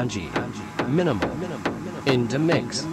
Angie, minimal, in the mix.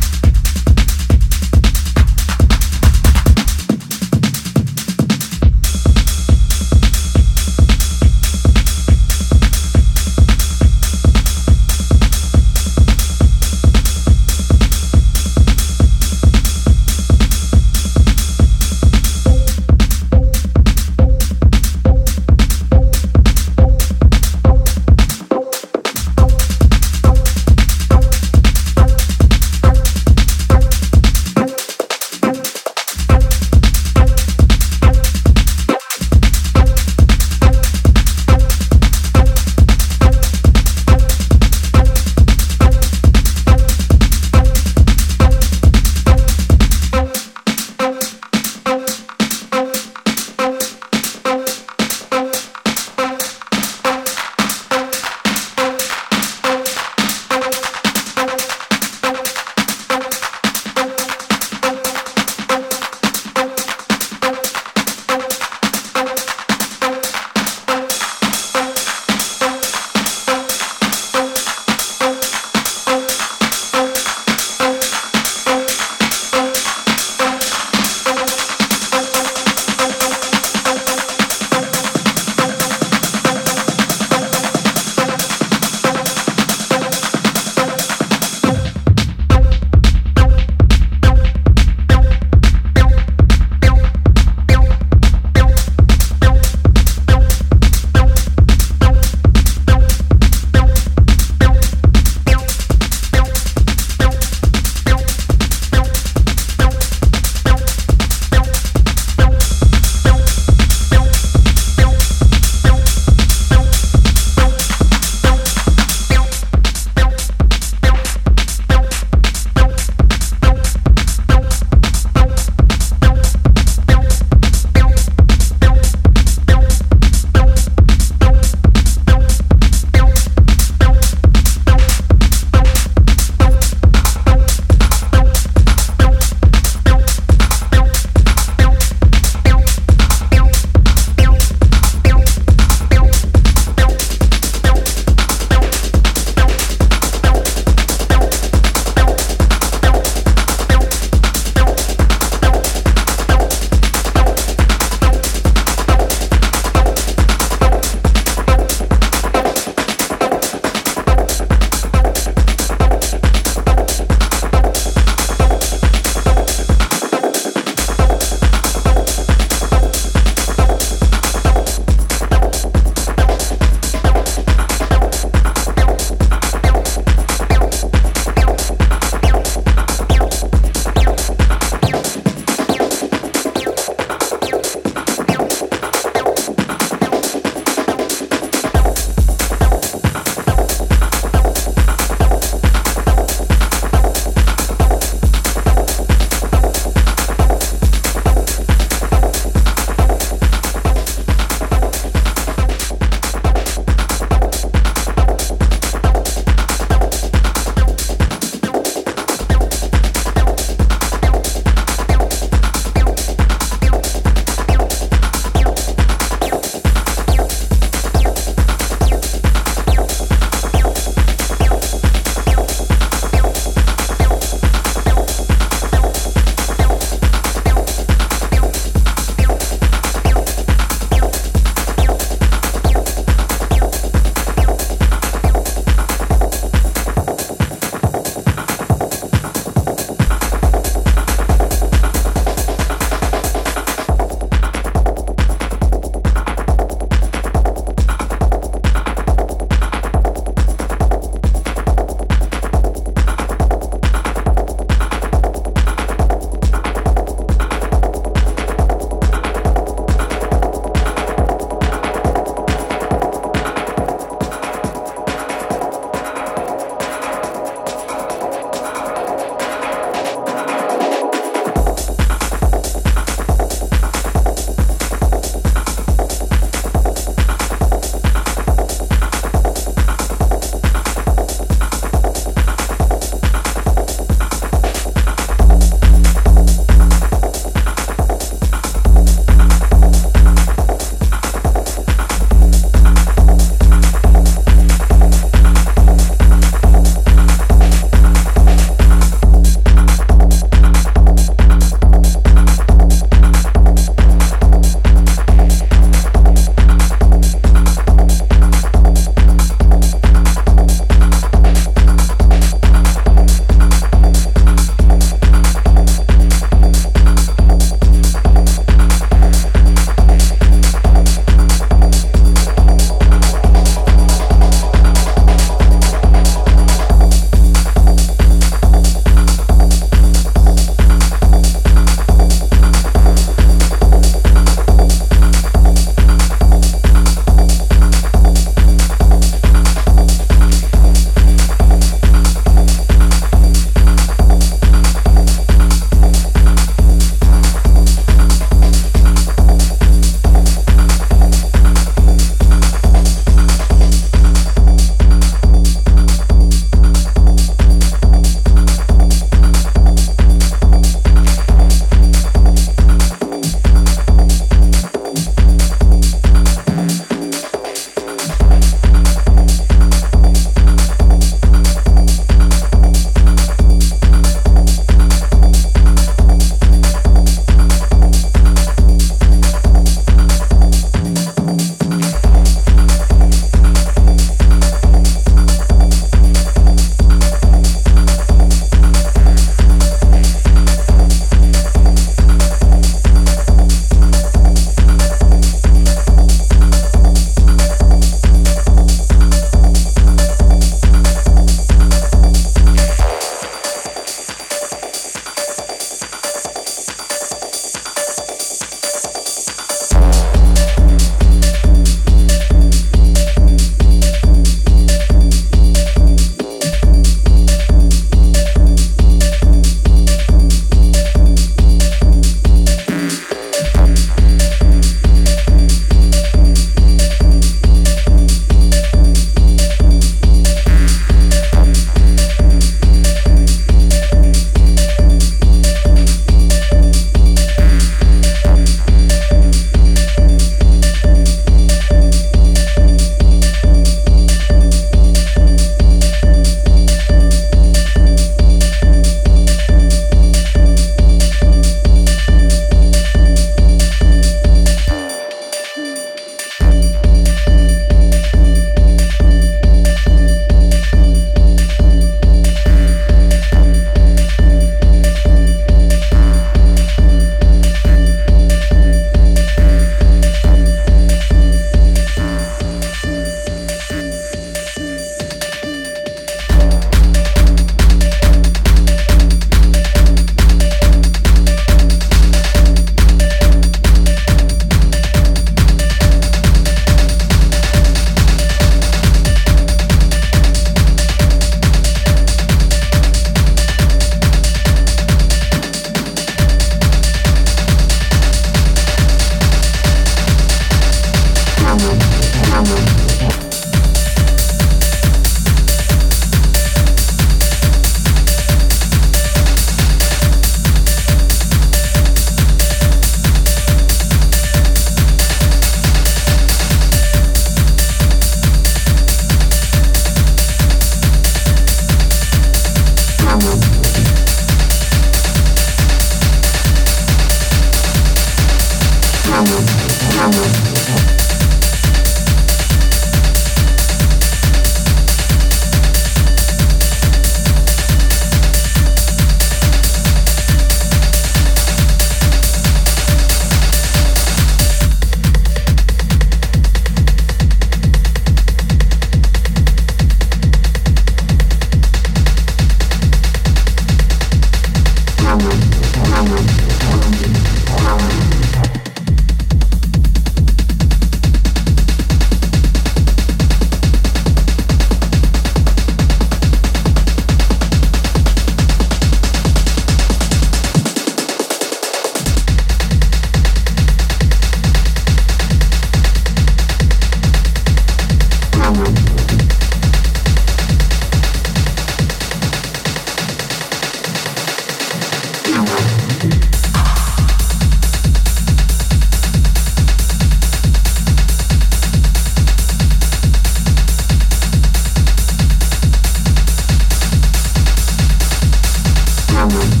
Thank you.